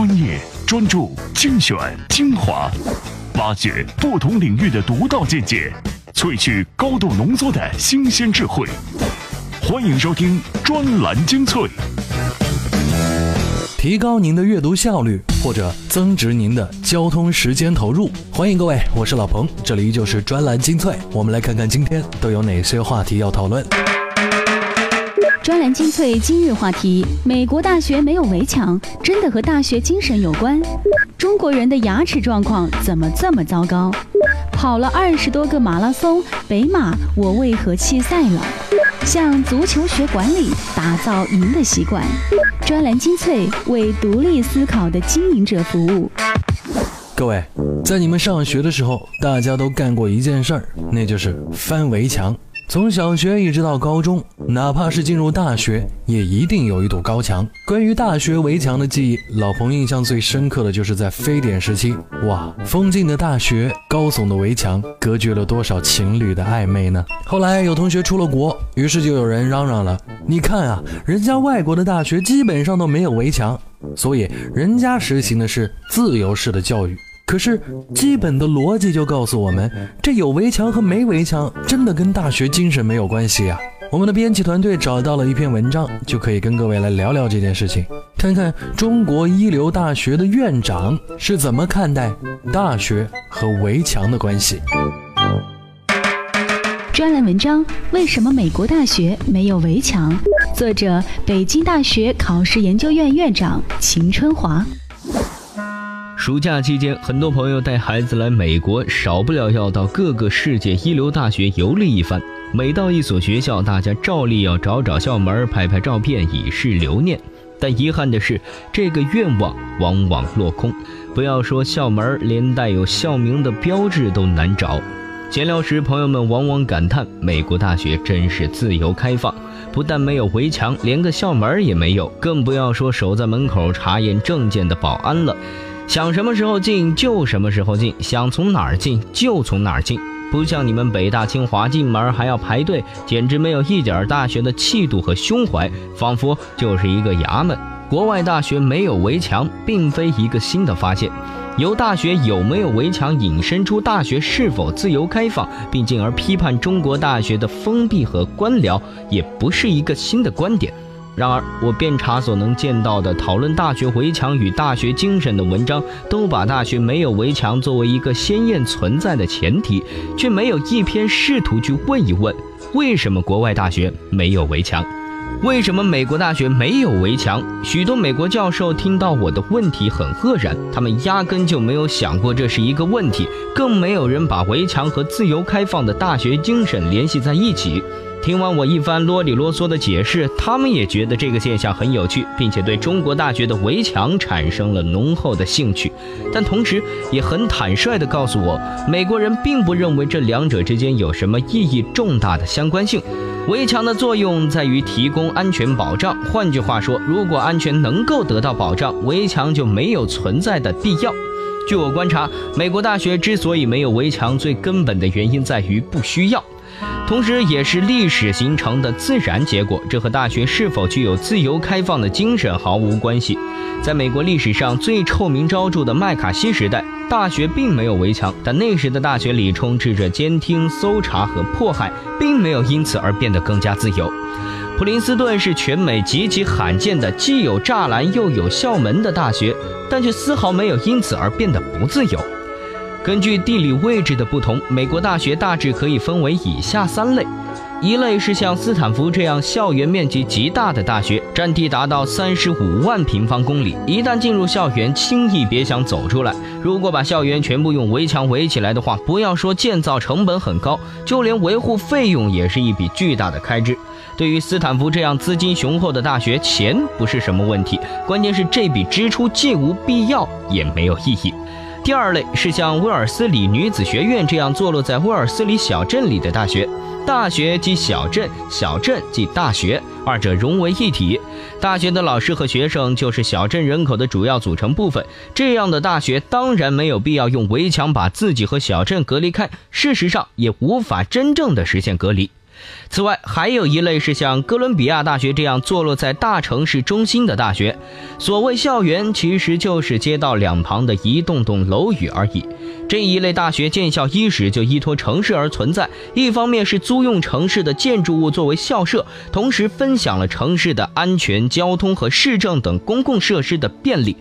专业、专注、精选、精华，挖掘不同领域的独到见解，萃取高度浓缩的新鲜智慧。欢迎收听专栏精粹。提高您的阅读效率，或者增值您的交通时间投入。欢迎各位，我是老彭，这里依旧是专栏精粹。我们来看看今天都有哪些话题要讨论。专栏精粹今日话题：美国大学没有围墙，真的和大学精神有关？中国人的牙齿状况怎么这么糟糕？跑了二十多个马拉松，北马我为何弃赛了？向足球学管理，打造赢的习惯。专栏精粹为独立思考的经营者服务。各位，在你们上学的时候，大家都干过一件事儿，那就是翻围墙。从小学一直到高中，哪怕是进入大学，也一定有一堵高墙。关于大学围墙的记忆，老彭印象最深刻的就是在非典时期。哇，封禁的大学，高耸的围墙，隔绝了多少情侣的暧昧呢？后来有同学出了国，于是就有人嚷嚷了：“你看啊，人家外国的大学基本上都没有围墙，所以人家实行的是自由式的教育。”可是，基本的逻辑就告诉我们，这有围墙和没围墙，真的跟大学精神没有关系呀。我们的编辑团队找到了一篇文章，就可以跟各位来聊聊这件事情，看看中国一流大学的院长是怎么看待大学和围墙的关系。专栏文章：为什么美国大学没有围墙？作者：北京大学考试研究院院长秦春华。暑假期间，很多朋友带孩子来美国，少不了要到各个世界一流大学游历一番。每到一所学校，大家照例要找找校门，拍拍照片，以示留念。但遗憾的是，这个愿望往往落空。不要说校门，连带有校名的标志都难找。闲聊时，朋友们往往感叹：美国大学真是自由开放，不但没有围墙，连个校门也没有，更不要说守在门口查验证件的保安了。想什么时候进就什么时候进，想从哪儿进就从哪儿进，不像你们北大清华进门还要排队，简直没有一点大学的气度和胸怀，仿佛就是一个衙门。国外大学没有围墙，并非一个新的发现，由大学有没有围墙引申出大学是否自由开放，并进而批判中国大学的封闭和官僚，也不是一个新的观点。然而，我遍查所能见到的讨论大学围墙与大学精神的文章，都把大学没有围墙作为一个鲜艳存在的前提，却没有一篇试图去问一问：为什么国外大学没有围墙？为什么美国大学没有围墙？许多美国教授听到我的问题很愕然，他们压根就没有想过这是一个问题，更没有人把围墙和自由开放的大学精神联系在一起。听完我一番啰里啰嗦的解释，他们也觉得这个现象很有趣，并且对中国大学的围墙产生了浓厚的兴趣，但同时也很坦率地告诉我，美国人并不认为这两者之间有什么意义重大的相关性。围墙的作用在于提供安全保障，换句话说，如果安全能够得到保障，围墙就没有存在的必要。据我观察，美国大学之所以没有围墙，最根本的原因在于不需要。同时，也是历史形成的自然结果。这和大学是否具有自由开放的精神毫无关系。在美国历史上最臭名昭著的麦卡锡时代，大学并没有围墙，但那时的大学里充斥着监听、搜查和迫害，并没有因此而变得更加自由。普林斯顿是全美极其罕见的既有栅栏又有校门的大学，但却丝毫没有因此而变得不自由。根据地理位置的不同，美国大学大致可以分为以下三类：一类是像斯坦福这样校园面积极大的大学，占地达到三十五万平方公里，一旦进入校园，轻易别想走出来。如果把校园全部用围墙围起来的话，不要说建造成本很高，就连维护费用也是一笔巨大的开支。对于斯坦福这样资金雄厚的大学，钱不是什么问题，关键是这笔支出既无必要，也没有意义。第二类是像威尔斯里女子学院这样坐落在威尔斯里小镇里的大学，大学即小镇，小镇即大学，二者融为一体。大学的老师和学生就是小镇人口的主要组成部分。这样的大学当然没有必要用围墙把自己和小镇隔离开，事实上也无法真正的实现隔离。此外，还有一类是像哥伦比亚大学这样坐落在大城市中心的大学。所谓校园，其实就是街道两旁的一栋栋楼宇而已。这一类大学建校伊始就依托城市而存在，一方面是租用城市的建筑物作为校舍，同时分享了城市的安全、交通和市政等公共设施的便利；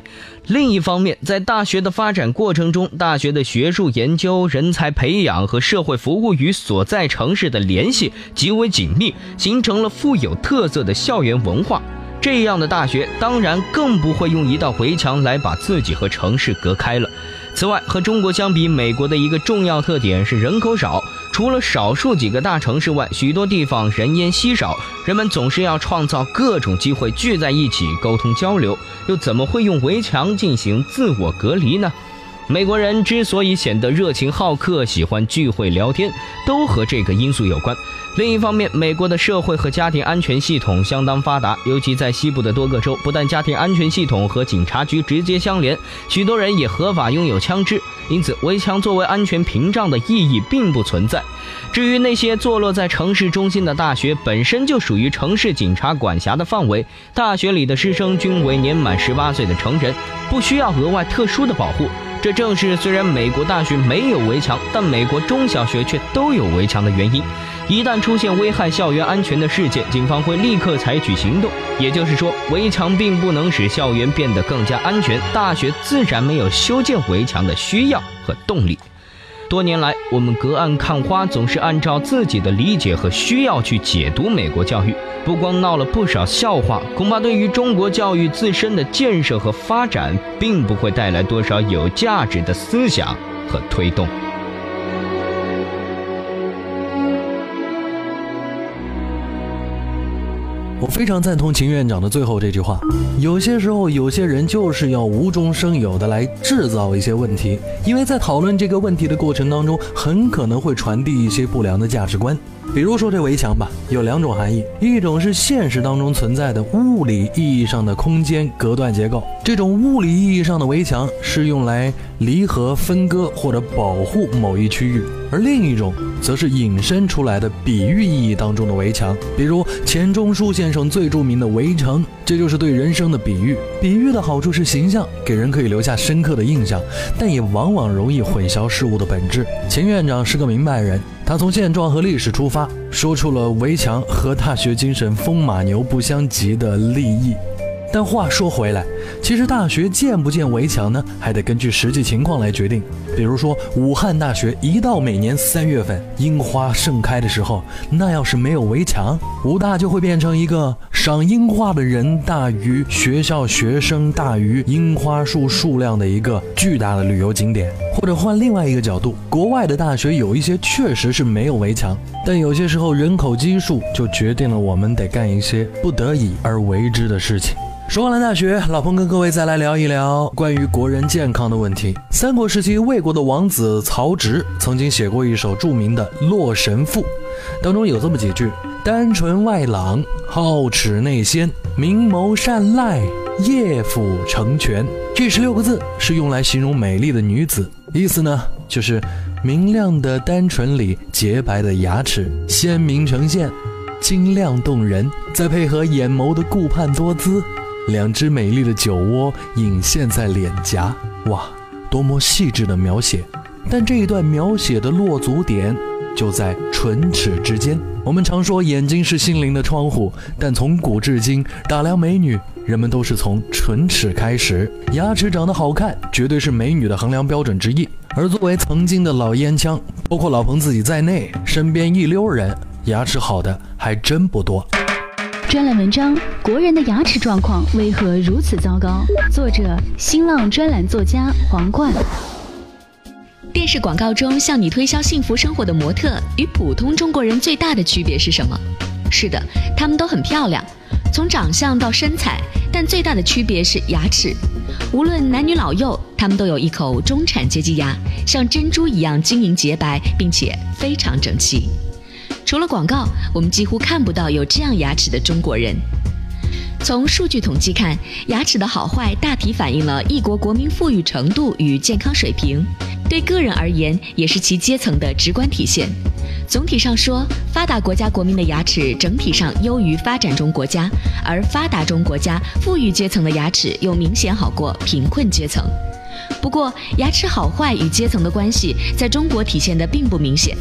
另一方面，在大学的发展过程中，大学的学术研究、人才培养和社会服务与所在城市的联系极为紧密，形成了富有特色的校园文化。这样的大学当然更不会用一道围墙来把自己和城市隔开了。此外，和中国相比，美国的一个重要特点是人口少。除了少数几个大城市外，许多地方人烟稀少，人们总是要创造各种机会聚在一起沟通交流，又怎么会用围墙进行自我隔离呢？美国人之所以显得热情好客、喜欢聚会聊天，都和这个因素有关。另一方面，美国的社会和家庭安全系统相当发达，尤其在西部的多个州，不但家庭安全系统和警察局直接相连，许多人也合法拥有枪支。因此，围墙作为安全屏障的意义并不存在。至于那些坐落在城市中心的大学，本身就属于城市警察管辖的范围，大学里的师生均为年满十八岁的成人，不需要额外特殊的保护。这正是虽然美国大学没有围墙，但美国中小学却都有围墙的原因。一旦出现危害校园安全的事件，警方会立刻采取行动。也就是说，围墙并不能使校园变得更加安全，大学自然没有修建围墙的需要和动力。多年来，我们隔岸看花总是按照自己的理解和需要去解读美国教育，不光闹了不少笑话，恐怕对于中国教育自身的建设和发展，并不会带来多少有价值的思想和推动。我非常赞同秦院长的最后这句话。有些时候，有些人就是要无中生有的来制造一些问题，因为在讨论这个问题的过程当中，很可能会传递一些不良的价值观。比如说这围墙吧，有两种含义，一种是现实当中存在的物理意义上的空间隔断结构，这种物理意义上的围墙是用来离合、分割或者保护某一区域；而另一种则是引申出来的比喻意义当中的围墙，比如钱钟书先生最著名的《围城》，这就是对人生的比喻。比喻的好处是形象，给人可以留下深刻的印象，但也往往容易混淆事物的本质。钱院长是个明白人。他从现状和历史出发，说出了围墙和大学精神风马牛不相及的利益。但话说回来，其实大学建不建围墙呢，还得根据实际情况来决定。比如说，武汉大学一到每年三月份樱花盛开的时候，那要是没有围墙，武大就会变成一个赏樱花的人大于学校学生大于樱花树数量的一个巨大的旅游景点。或者换另外一个角度，国外的大学有一些确实是没有围墙，但有些时候人口基数就决定了我们得干一些不得已而为之的事情。说完了大学，老彭跟各位再来聊一聊关于国人健康的问题。三国时期，魏国的王子曹植曾经写过一首著名的《洛神赋》，当中有这么几句：“丹唇外朗，皓齿内鲜，明眸善睐，夜辅成全。”这十六个字是用来形容美丽的女子，意思呢就是明亮的丹唇里洁白的牙齿，鲜明呈现，晶亮动人，再配合眼眸的顾盼多姿。两只美丽的酒窝隐现在脸颊，哇，多么细致的描写！但这一段描写的落足点就在唇齿之间。我们常说眼睛是心灵的窗户，但从古至今打量美女，人们都是从唇齿开始。牙齿长得好看，绝对是美女的衡量标准之一。而作为曾经的老烟枪，包括老彭自己在内，身边一溜人牙齿好的还真不多。专栏文章：国人的牙齿状况为何如此糟糕？作者：新浪专栏作家黄冠。电视广告中向你推销幸福生活的模特与普通中国人最大的区别是什么？是的，她们都很漂亮，从长相到身材，但最大的区别是牙齿。无论男女老幼，他们都有一口中产阶级牙，像珍珠一样晶莹洁白，并且非常整齐。除了广告，我们几乎看不到有这样牙齿的中国人。从数据统计看，牙齿的好坏大体反映了一国国民富裕程度与健康水平。对个人而言也是其阶层的直观体现。总体上说，发达国家国民的牙齿整体上优于发展中国家，而发达中国家富裕阶层的牙齿又明显好过贫困阶层。不过，牙齿好坏与阶层的关系在中国体现的并不明显。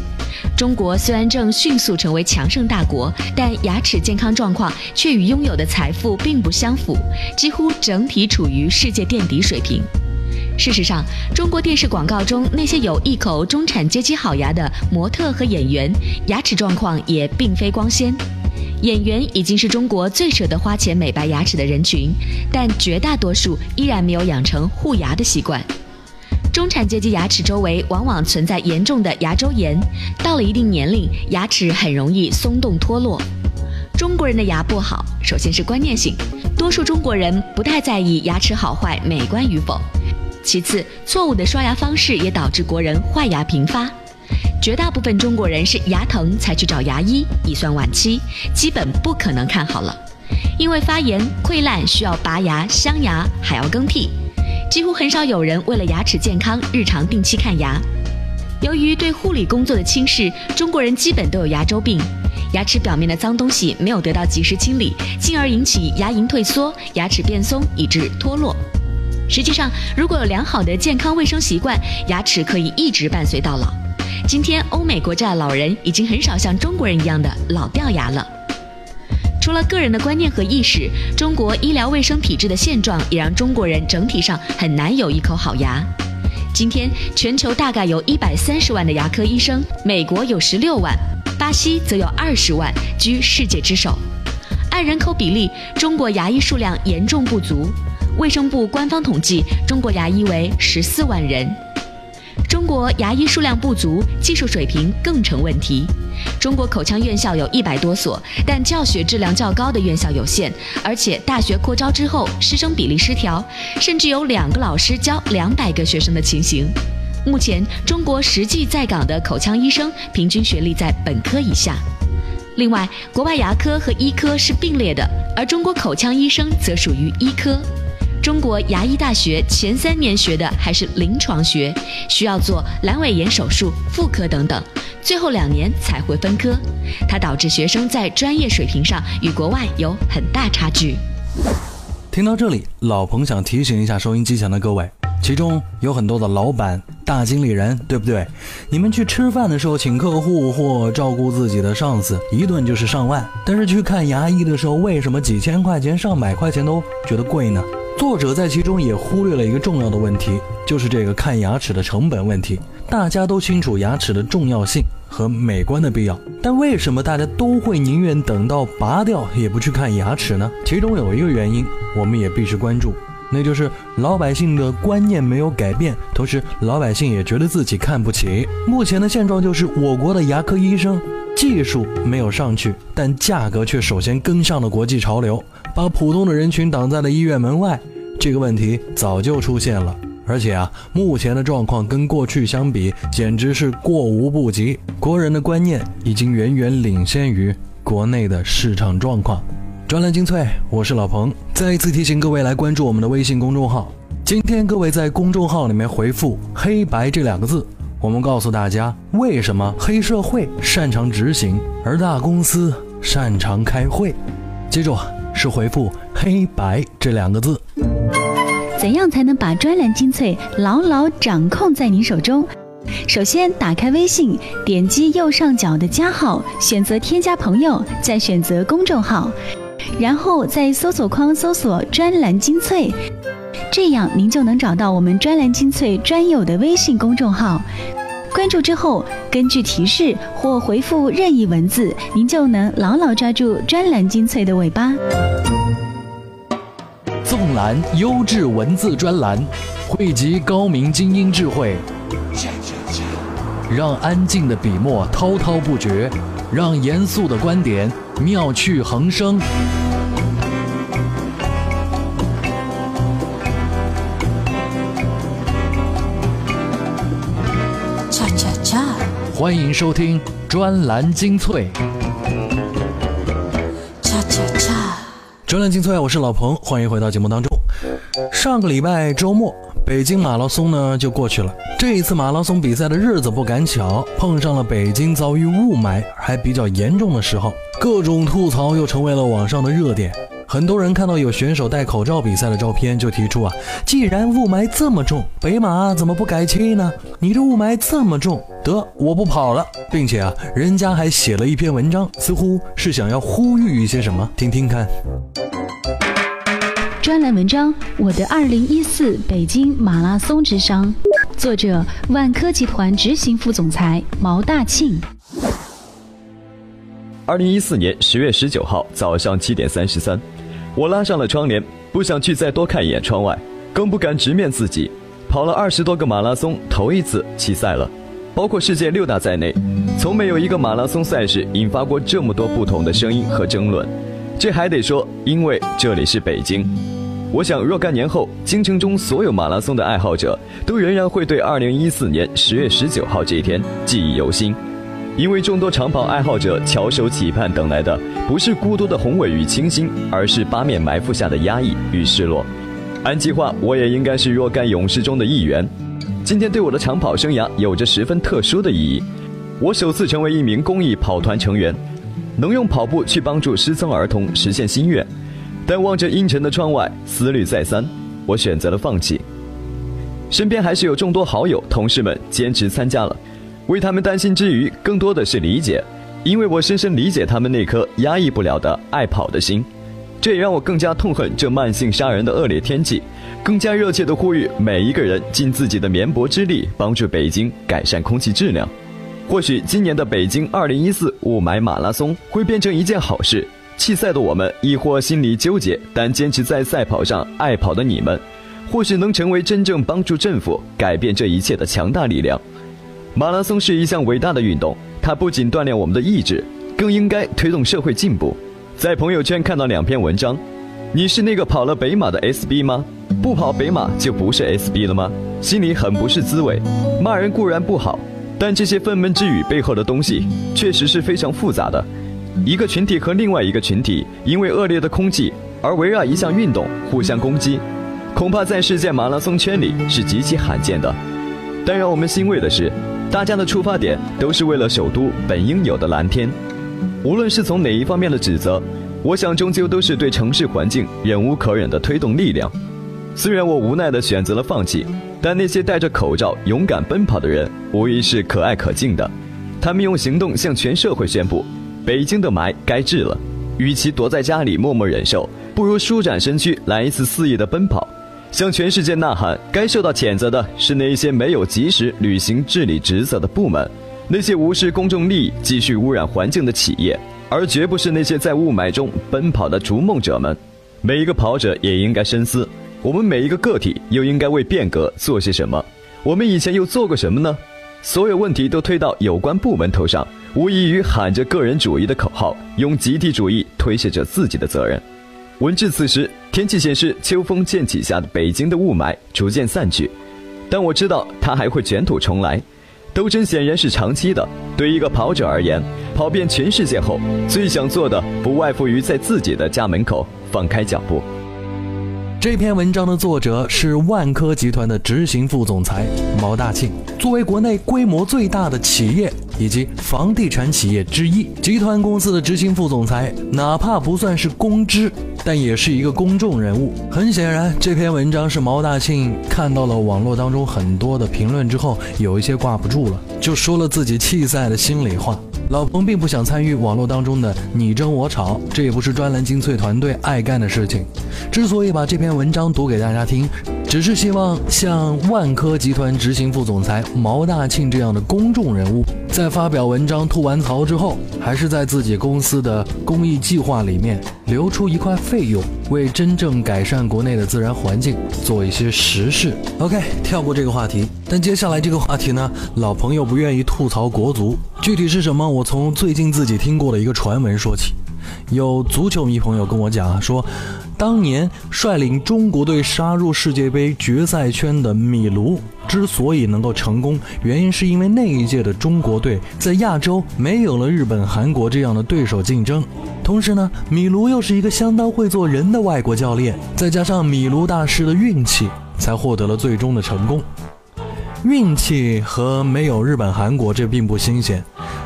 中国虽然正迅速成为强盛大国，但牙齿健康状况却与拥有的财富并不相符，几乎整体处于世界垫底水平。事实上，中国电视广告中那些有一口中产阶级好牙的模特和演员，牙齿状况也并非光鲜。演员已经是中国最舍得花钱美白牙齿的人群，但绝大多数依然没有养成护牙的习惯。中产阶级牙齿周围往往存在严重的牙周炎，到了一定年龄，牙齿很容易松动脱落。中国人的牙不好，首先是观念性，多数中国人不太在意牙齿好坏、美观与否。其次，错误的刷牙方式也导致国人坏牙频发。绝大部分中国人是牙疼才去找牙医，已算晚期，基本不可能看好了。因为发炎溃烂需要拔牙、镶牙，还要更替，几乎很少有人为了牙齿健康日常定期看牙。由于对护理工作的轻视，中国人基本都有牙周病，牙齿表面的脏东西没有得到及时清理，进而引起牙龈退缩、牙齿变松，以致脱落。实际上，如果有良好的健康卫生习惯，牙齿可以一直伴随到老。今天，欧美国家的老人已经很少像中国人一样的老掉牙了。除了个人的观念和意识，中国医疗卫生体制的现状也让中国人整体上很难有一口好牙。今天，全球大概有一百三十万的牙科医生，美国有十六万，巴西则有二十万，居世界之首。按人口比例，中国牙医数量严重不足。卫生部官方统计，中国牙医为十四万人。中国牙医数量不足，技术水平更成问题。中国口腔院校有一百多所，但教学质量较高的院校有限，而且大学扩招之后，师生比例失调，甚至有两个老师教两百个学生的情形。目前，中国实际在岗的口腔医生平均学历在本科以下。另外，国外牙科和医科是并列的，而中国口腔医生则属于医科。中国牙医大学前三年学的还是临床学，需要做阑尾炎手术、妇科等等，最后两年才会分科。它导致学生在专业水平上与国外有很大差距。听到这里，老彭想提醒一下收音机前的各位，其中有很多的老板、大经理人，对不对？你们去吃饭的时候请客户或照顾自己的上司，一顿就是上万，但是去看牙医的时候，为什么几千块钱、上百块钱都觉得贵呢？作者在其中也忽略了一个重要的问题，就是这个看牙齿的成本问题。大家都清楚牙齿的重要性和美观的必要，但为什么大家都会宁愿等到拔掉也不去看牙齿呢？其中有一个原因，我们也必须关注，那就是老百姓的观念没有改变，同时老百姓也觉得自己看不起。目前的现状就是，我国的牙科医生技术没有上去，但价格却首先跟上了国际潮流。把普通的人群挡在了医院门外，这个问题早就出现了，而且啊，目前的状况跟过去相比，简直是过无不及。国人的观念已经远远领先于国内的市场状况。专栏精粹，我是老彭，再一次提醒各位来关注我们的微信公众号。今天各位在公众号里面回复“黑白”这两个字，我们告诉大家为什么黑社会擅长执行，而大公司擅长开会。记住。是回复“黑白”这两个字。怎样才能把专栏精粹牢牢掌控在你手中？首先，打开微信，点击右上角的加号，选择添加朋友，再选择公众号，然后在搜索框搜索“专栏精粹”，这样您就能找到我们专栏精粹专有的微信公众号。关注之后，根据提示或回复任意文字，您就能牢牢抓住专栏精粹的尾巴。纵览优质文字专栏，汇集高明精英智慧，让安静的笔墨滔滔不绝，让严肃的观点妙趣横生。欢迎收听专栏精粹。专栏精粹，我是老彭，欢迎回到节目当中。上个礼拜周末，北京马拉松呢就过去了。这一次马拉松比赛的日子不赶巧，碰上了北京遭遇雾霾还比较严重的时候，各种吐槽又成为了网上的热点。很多人看到有选手戴口罩比赛的照片，就提出啊，既然雾霾这么重，北马怎么不改期呢？你这雾霾这么重，得我不跑了，并且啊，人家还写了一篇文章，似乎是想要呼吁一些什么，听听看。专栏文章《我的二零一四北京马拉松之殇》，作者万科集团执行副总裁毛大庆。二零一四年十月十九号早上七点三十三，我拉上了窗帘，不想去再多看一眼窗外，更不敢直面自己。跑了二十多个马拉松，头一次弃赛了。包括世界六大在内，从没有一个马拉松赛事引发过这么多不同的声音和争论。这还得说，因为这里是北京。我想，若干年后，京城中所有马拉松的爱好者，都仍然会对二零一四年十月十九号这一天记忆犹新。因为众多长跑爱好者翘首企盼等来的，不是孤独的宏伟与清新，而是八面埋伏下的压抑与失落。按计划，我也应该是若干勇士中的一员。今天对我的长跑生涯有着十分特殊的意义。我首次成为一名公益跑团成员，能用跑步去帮助失聪儿童实现心愿。但望着阴沉的窗外，思虑再三，我选择了放弃。身边还是有众多好友、同事们坚持参加了。为他们担心之余，更多的是理解，因为我深深理解他们那颗压抑不了的爱跑的心。这也让我更加痛恨这慢性杀人的恶劣天气，更加热切地呼吁每一个人尽自己的绵薄之力，帮助北京改善空气质量。或许今年的北京2014雾霾马拉松会变成一件好事。弃赛的我们，亦或心里纠结但坚持在赛跑上爱跑的你们，或许能成为真正帮助政府改变这一切的强大力量。马拉松是一项伟大的运动，它不仅锻炼我们的意志，更应该推动社会进步。在朋友圈看到两篇文章，你是那个跑了北马的 SB 吗？不跑北马就不是 SB 了吗？心里很不是滋味。骂人固然不好，但这些愤懑之语背后的东西确实是非常复杂的。一个群体和另外一个群体因为恶劣的空气而围绕一项运动互相攻击，恐怕在世界马拉松圈里是极其罕见的。但让我们欣慰的是。大家的出发点都是为了首都本应有的蓝天，无论是从哪一方面的指责，我想终究都是对城市环境忍无可忍的推动力量。虽然我无奈地选择了放弃，但那些戴着口罩勇敢奔跑的人，无疑是可爱可敬的。他们用行动向全社会宣布：北京的霾该治了。与其躲在家里默默忍受，不如舒展身躯来一次肆意的奔跑。向全世界呐喊！该受到谴责的是那些没有及时履行治理职责的部门，那些无视公众利益、继续污染环境的企业，而绝不是那些在雾霾中奔跑的逐梦者们。每一个跑者也应该深思：我们每一个个体又应该为变革做些什么？我们以前又做过什么呢？所有问题都推到有关部门头上，无异于喊着个人主义的口号，用集体主义推卸着自己的责任。文至此时，天气显示秋风渐起下的北京的雾霾逐渐散去，但我知道它还会卷土重来。斗争显然是长期的，对一个跑者而言，跑遍全世界后，最想做的不外乎于在自己的家门口放开脚步。这篇文章的作者是万科集团的执行副总裁毛大庆。作为国内规模最大的企业以及房地产企业之一，集团公司的执行副总裁，哪怕不算是公知，但也是一个公众人物。很显然，这篇文章是毛大庆看到了网络当中很多的评论之后，有一些挂不住了，就说了自己弃赛的心里话。老彭并不想参与网络当中的你争我吵，这也不是专栏精粹团队爱干的事情。之所以把这篇文章读给大家听，只是希望像万科集团执行副总裁毛大庆这样的公众人物，在发表文章吐完槽之后，还是在自己公司的公益计划里面留出一块费用，为真正改善国内的自然环境做一些实事。OK，跳过这个话题。但接下来这个话题呢，老朋友不愿意吐槽国足，具体是什么？我从最近自己听过的一个传闻说起。有足球迷朋友跟我讲说，当年率领中国队杀入世界杯决赛圈的米卢之所以能够成功，原因是因为那一届的中国队在亚洲没有了日本、韩国这样的对手竞争，同时呢，米卢又是一个相当会做人的外国教练，再加上米卢大师的运气，才获得了最终的成功。运气和没有日本、韩国这并不新鲜，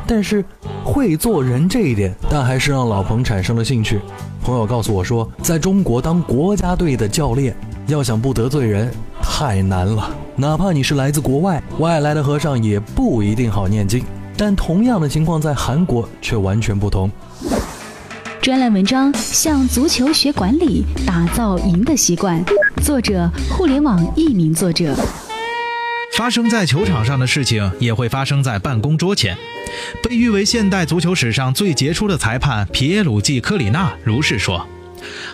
但是会做人这一点，但还是让老彭产生了兴趣。朋友告诉我说，在中国当国家队的教练，要想不得罪人，太难了。哪怕你是来自国外，外来的和尚也不一定好念经。但同样的情况在韩国却完全不同。专栏文章：向足球学管理，打造赢的习惯。作者：互联网一名作者。发生在球场上的事情，也会发生在办公桌前。被誉为现代足球史上最杰出的裁判皮耶鲁季科里纳如是说：“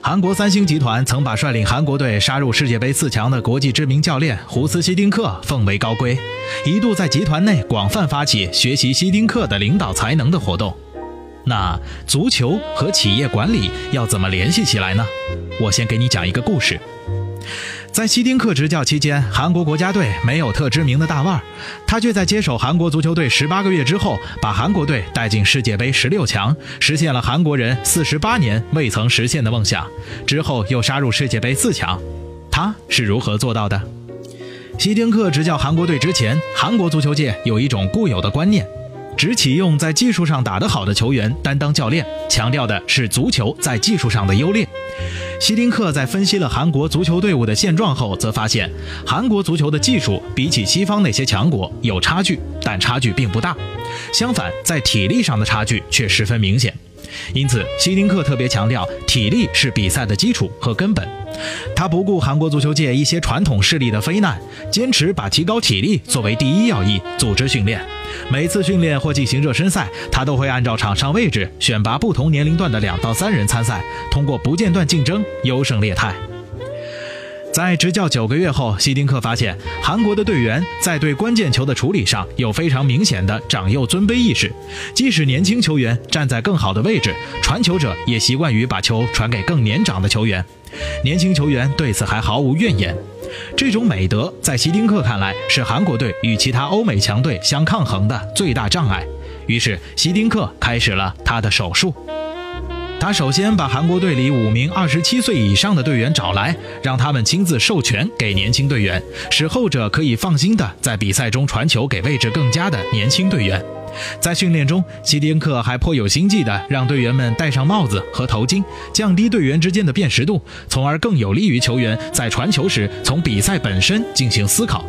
韩国三星集团曾把率领韩国队杀入世界杯四强的国际知名教练胡斯希丁克奉为高规，一度在集团内广泛发起学习希丁克的领导才能的活动。那足球和企业管理要怎么联系起来呢？我先给你讲一个故事。”在希丁克执教期间，韩国国家队没有特知名的大腕儿，他却在接手韩国足球队十八个月之后，把韩国队带进世界杯十六强，实现了韩国人四十八年未曾实现的梦想。之后又杀入世界杯四强，他是如何做到的？希丁克执教韩国队之前，韩国足球界有一种固有的观念。只启用在技术上打得好的球员担当教练，强调的是足球在技术上的优劣。希丁克在分析了韩国足球队伍的现状后，则发现韩国足球的技术比起西方那些强国有差距，但差距并不大。相反，在体力上的差距却十分明显。因此，希丁克特别强调体力是比赛的基础和根本。他不顾韩国足球界一些传统势力的非难，坚持把提高体力作为第一要义，组织训练。每次训练或进行热身赛，他都会按照场上位置选拔不同年龄段的两到三人参赛，通过不间断竞争优胜劣汰。在执教九个月后，希丁克发现韩国的队员在对关键球的处理上有非常明显的长幼尊卑意识。即使年轻球员站在更好的位置，传球者也习惯于把球传给更年长的球员。年轻球员对此还毫无怨言。这种美德在希丁克看来是韩国队与其他欧美强队相抗衡的最大障碍。于是，希丁克开始了他的手术。他首先把韩国队里五名二十七岁以上的队员找来，让他们亲自授权给年轻队员，使后者可以放心的在比赛中传球给位置更佳的年轻队员。在训练中，希丁克还颇有心计的让队员们戴上帽子和头巾，降低队员之间的辨识度，从而更有利于球员在传球时从比赛本身进行思考。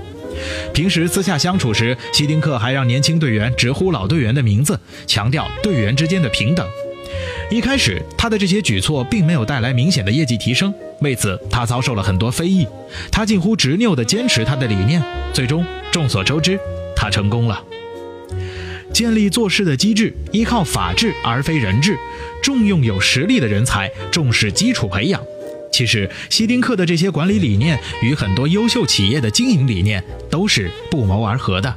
平时私下相处时，希丁克还让年轻队员直呼老队员的名字，强调队员之间的平等。一开始，他的这些举措并没有带来明显的业绩提升，为此他遭受了很多非议。他近乎执拗地坚持他的理念，最终众所周知，他成功了。建立做事的机制，依靠法治而非人治，重用有实力的人才，重视基础培养。其实，希丁克的这些管理理念与很多优秀企业的经营理念都是不谋而合的。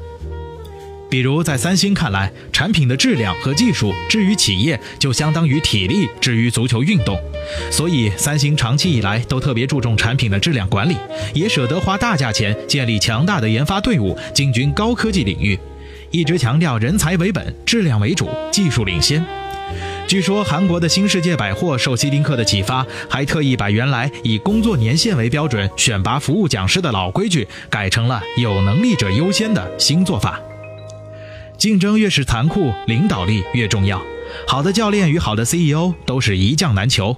比如，在三星看来，产品的质量和技术至于企业，就相当于体力至于足球运动。所以，三星长期以来都特别注重产品的质量管理，也舍得花大价钱建立强大的研发队伍，进军高科技领域，一直强调人才为本、质量为主、技术领先。据说，韩国的新世界百货受希丁克的启发，还特意把原来以工作年限为标准选拔服务讲师的老规矩，改成了有能力者优先的新做法。竞争越是残酷，领导力越重要。好的教练与好的 CEO 都是一将难求。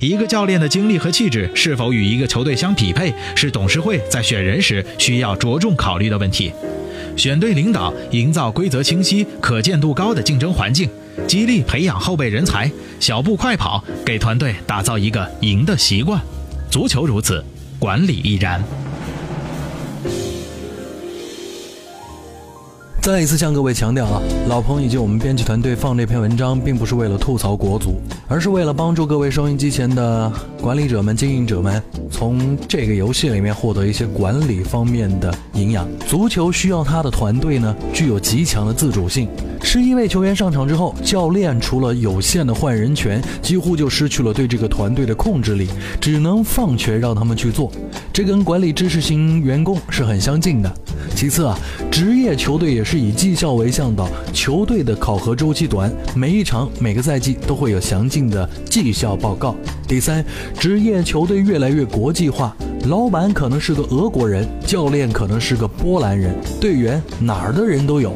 一个教练的经历和气质是否与一个球队相匹配，是董事会在选人时需要着重考虑的问题。选对领导，营造规则清晰、可见度高的竞争环境，激励培养后备人才，小步快跑，给团队打造一个赢的习惯。足球如此，管理亦然。再一次向各位强调啊，老彭以及我们编辑团队放这篇文章，并不是为了吐槽国足，而是为了帮助各位收音机前的管理者们、经营者们，从这个游戏里面获得一些管理方面的营养。足球需要他的团队呢，具有极强的自主性。十一位球员上场之后，教练除了有限的换人权，几乎就失去了对这个团队的控制力，只能放权让他们去做。这跟管理知识型员工是很相近的。其次啊，职业球队也是以绩效为向导，球队的考核周期短，每一场每个赛季都会有详尽的绩效报告。第三，职业球队越来越国际化，老板可能是个俄国人，教练可能是个波兰人，队员哪儿的人都有。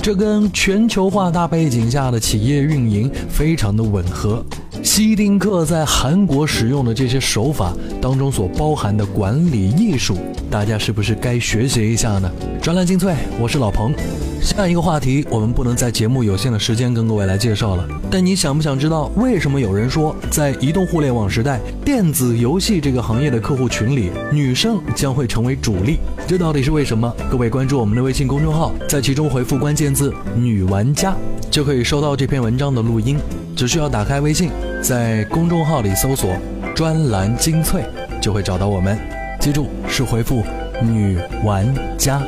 这跟全球化大背景下的企业运营非常的吻合。希丁克在韩国使用的这些手法当中所包含的管理艺术，大家是不是该学习一下呢？专栏精粹，我是老彭。下一个话题，我们不能在节目有限的时间跟各位来介绍了。但你想不想知道，为什么有人说在移动互联网时代，电子游戏这个行业的客户群里，女生将会成为主力？这到底是为什么？各位关注我们的微信公众号，在其中回复关键字“女玩家”，就可以收到这篇文章的录音。只需要打开微信，在公众号里搜索“专栏精粹”，就会找到我们。记住，是回复“女玩家”。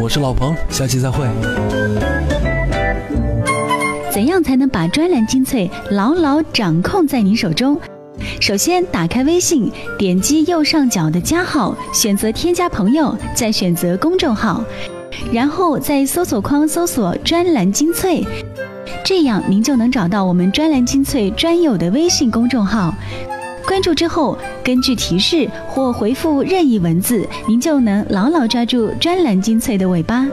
我是老彭，下期再会。怎样才能把专栏精粹牢牢掌控在您手中？首先，打开微信，点击右上角的加号，选择添加朋友，再选择公众号，然后在搜索框搜索“专栏精粹”，这样您就能找到我们专栏精粹专有的微信公众号。关注之后，根据提示或回复任意文字，您就能牢牢抓住专栏精粹的尾巴。